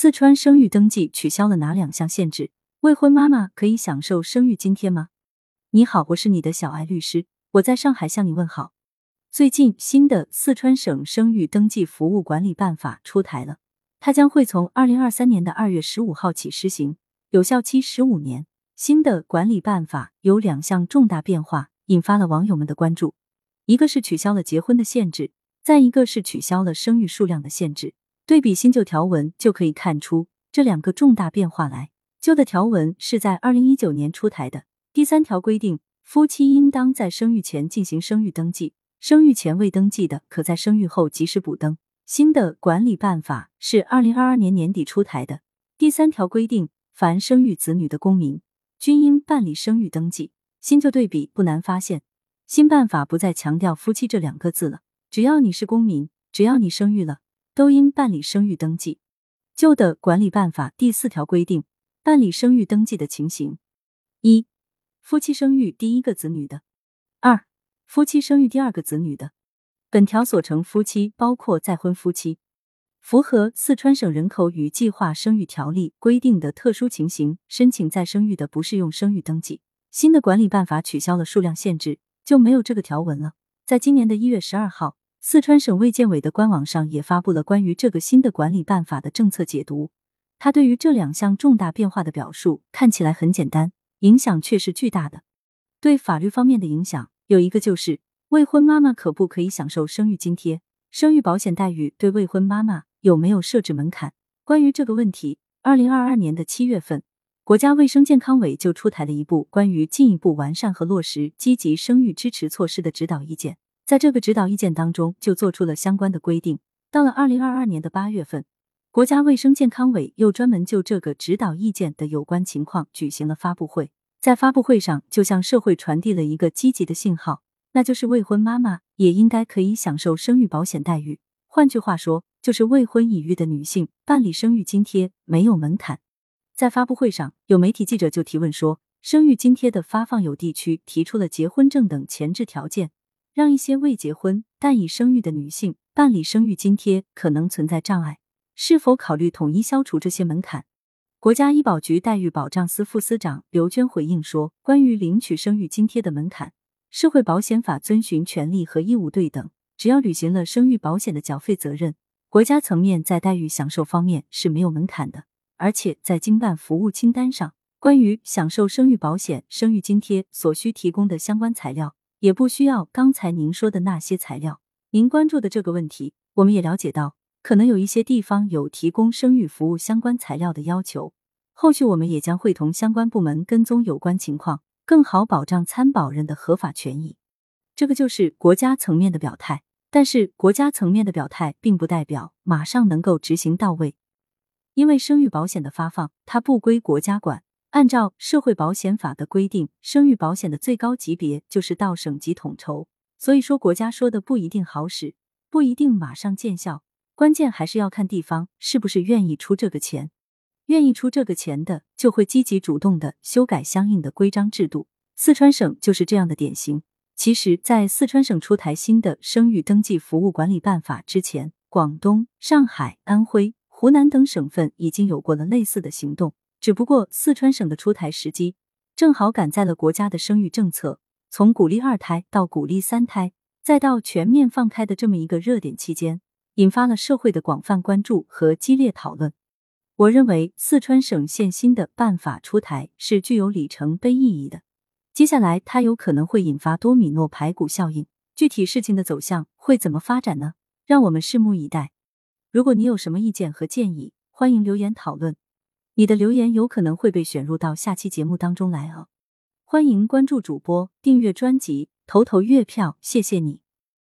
四川生育登记取消了哪两项限制？未婚妈妈可以享受生育津贴吗？你好，我是你的小艾律师，我在上海向你问好。最近，新的《四川省生育登记服务管理办法》出台了，它将会从二零二三年的二月十五号起施行，有效期十五年。新的管理办法有两项重大变化，引发了网友们的关注。一个是取消了结婚的限制，再一个是取消了生育数量的限制。对比新旧条文，就可以看出这两个重大变化来。旧的条文是在二零一九年出台的，第三条规定，夫妻应当在生育前进行生育登记，生育前未登记的，可在生育后及时补登。新的管理办法是二零二二年年底出台的，第三条规定，凡生育子女的公民。均应办理生育登记。新旧对比不难发现，新办法不再强调夫妻这两个字了，只要你是公民，只要你生育了，都应办理生育登记。旧的管理办法第四条规定，办理生育登记的情形：一、夫妻生育第一个子女的；二、夫妻生育第二个子女的。本条所称夫妻包括再婚夫妻。符合四川省人口与计划生育条例规定的特殊情形，申请再生育的不适用生育登记。新的管理办法取消了数量限制，就没有这个条文了。在今年的一月十二号，四川省卫健委的官网上也发布了关于这个新的管理办法的政策解读。他对于这两项重大变化的表述看起来很简单，影响却是巨大的。对法律方面的影响有一个就是未婚妈妈可不可以享受生育津贴、生育保险待遇？对未婚妈妈。有没有设置门槛？关于这个问题，二零二二年的七月份，国家卫生健康委就出台了一部关于进一步完善和落实积极生育支持措施的指导意见。在这个指导意见当中，就做出了相关的规定。到了二零二二年的八月份，国家卫生健康委又专门就这个指导意见的有关情况举行了发布会，在发布会上就向社会传递了一个积极的信号，那就是未婚妈妈也应该可以享受生育保险待遇。换句话说，就是未婚已育的女性办理生育津贴没有门槛。在发布会上，有媒体记者就提问说，生育津贴的发放有地区提出了结婚证等前置条件，让一些未结婚但已生育的女性办理生育津贴可能存在障碍，是否考虑统一消除这些门槛？国家医保局待遇保障司副司长刘娟回应说，关于领取生育津贴的门槛，社会保险法遵循权利和义务对等。只要履行了生育保险的缴费责任，国家层面在待遇享受方面是没有门槛的。而且在经办服务清单上，关于享受生育保险、生育津贴所需提供的相关材料，也不需要刚才您说的那些材料。您关注的这个问题，我们也了解到，可能有一些地方有提供生育服务相关材料的要求。后续我们也将会同相关部门跟踪有关情况，更好保障参保人的合法权益。这个就是国家层面的表态。但是国家层面的表态，并不代表马上能够执行到位，因为生育保险的发放，它不归国家管。按照社会保险法的规定，生育保险的最高级别就是到省级统筹。所以说，国家说的不一定好使，不一定马上见效，关键还是要看地方是不是愿意出这个钱。愿意出这个钱的，就会积极主动的修改相应的规章制度。四川省就是这样的典型。其实，在四川省出台新的生育登记服务管理办法之前，广东、上海、安徽、湖南等省份已经有过了类似的行动。只不过，四川省的出台时机正好赶在了国家的生育政策从鼓励二胎到鼓励三胎，再到全面放开的这么一个热点期间，引发了社会的广泛关注和激烈讨论。我认为，四川省现新的办法出台是具有里程碑意义的。接下来，它有可能会引发多米诺排骨效应。具体事情的走向会怎么发展呢？让我们拭目以待。如果你有什么意见和建议，欢迎留言讨论。你的留言有可能会被选入到下期节目当中来哦。欢迎关注主播，订阅专辑，投投月票，谢谢你。